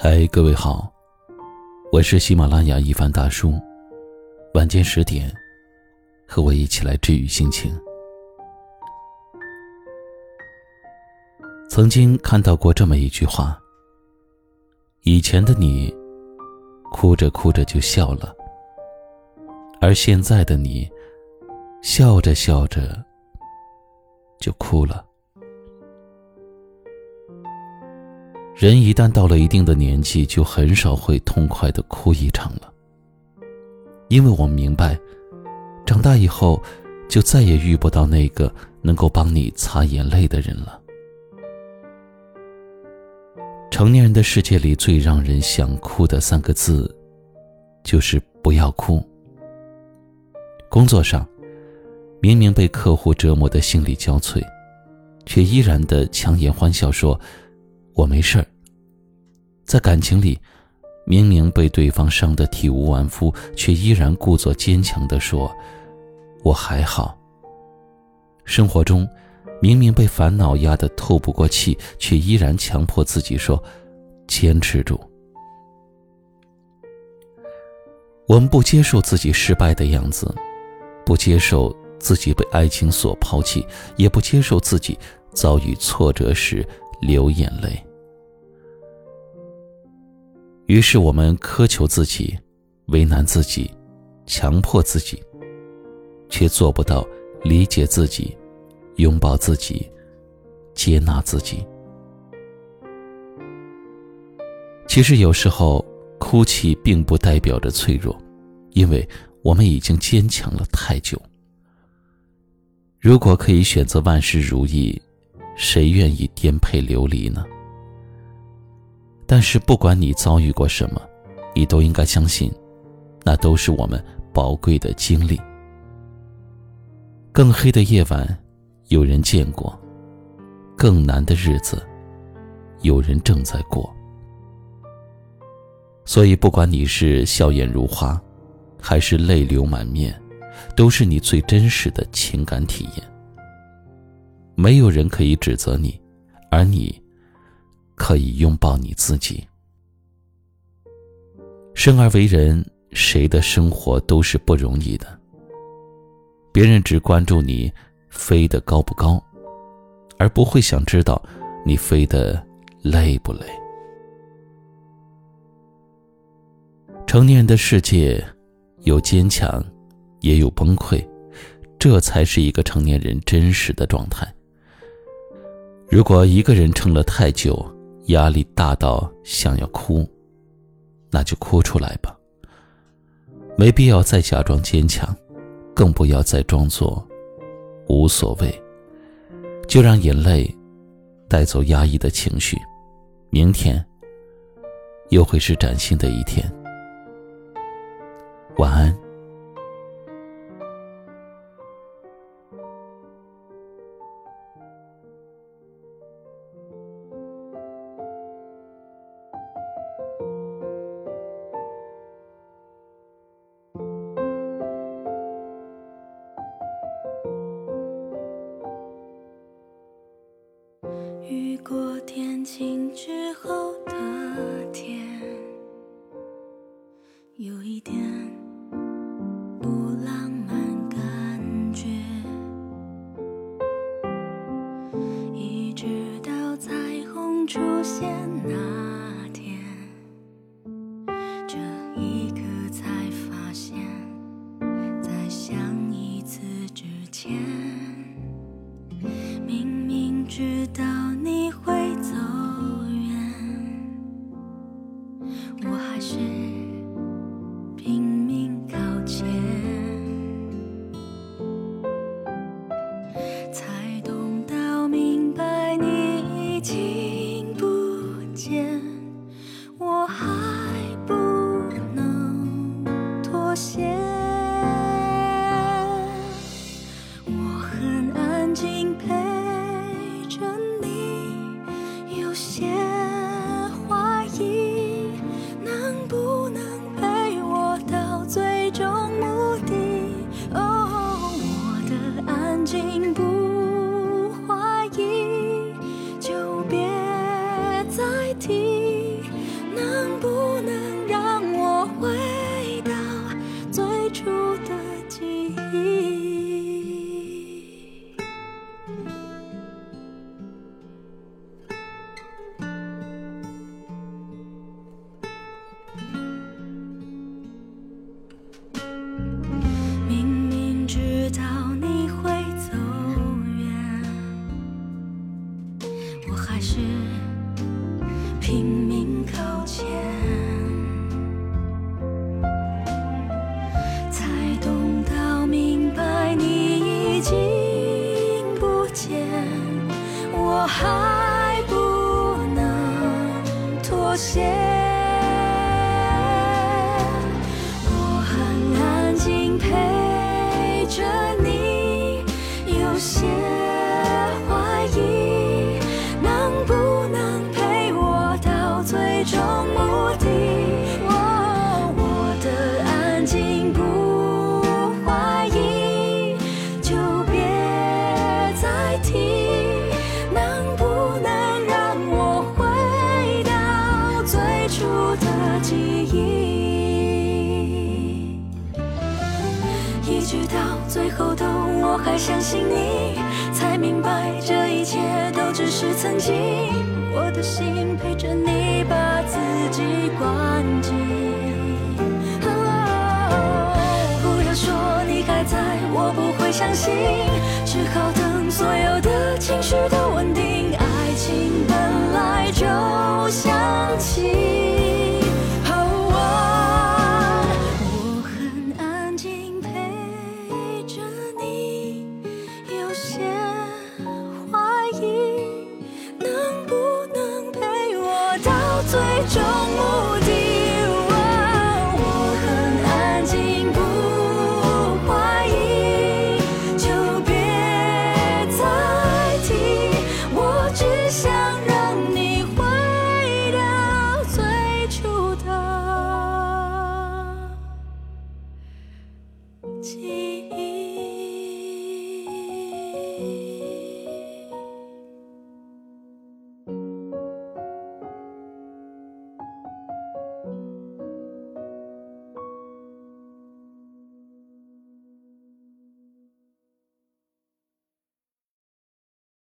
嗨，各位好，我是喜马拉雅一凡大叔。晚间十点，和我一起来治愈心情。曾经看到过这么一句话：以前的你，哭着哭着就笑了，而现在的你，笑着笑着就哭了。人一旦到了一定的年纪，就很少会痛快的哭一场了。因为我明白，长大以后，就再也遇不到那个能够帮你擦眼泪的人了。成年人的世界里最让人想哭的三个字，就是不要哭。工作上，明明被客户折磨的心力交瘁，却依然的强颜欢笑说。我没事儿。在感情里，明明被对方伤得体无完肤，却依然故作坚强地说：“我还好。”生活中，明明被烦恼压得透不过气，却依然强迫自己说：“坚持住。”我们不接受自己失败的样子，不接受自己被爱情所抛弃，也不接受自己遭遇挫折时流眼泪。于是我们苛求自己，为难自己，强迫自己，却做不到理解自己，拥抱自己，接纳自己。其实有时候哭泣并不代表着脆弱，因为我们已经坚强了太久。如果可以选择万事如意，谁愿意颠沛流离呢？但是，不管你遭遇过什么，你都应该相信，那都是我们宝贵的经历。更黑的夜晚，有人见过；更难的日子，有人正在过。所以，不管你是笑颜如花，还是泪流满面，都是你最真实的情感体验。没有人可以指责你，而你。可以拥抱你自己。生而为人，谁的生活都是不容易的。别人只关注你飞得高不高，而不会想知道你飞得累不累。成年人的世界，有坚强，也有崩溃，这才是一个成年人真实的状态。如果一个人撑了太久，压力大到想要哭，那就哭出来吧。没必要再假装坚强，更不要再装作无所谓。就让眼泪带走压抑的情绪，明天又会是崭新的一天。晚安。有一点不浪漫感觉，一直到彩虹出现那天，这一刻才发现，在想一次之前，明明知道。你会走远，我还是。拼命靠前，才懂到明白你已经不见，我还不能妥协。不敌我的安静不怀疑就别再提能不能让我回到最初的记忆。一直到最后都我还相信你才明白这一切都只是曾经。我的心陪着你。把自己关紧。不要说你还在，我不会相信，只好等所有的情绪都稳定。最终目的我很安静不怀疑就别再提。我只想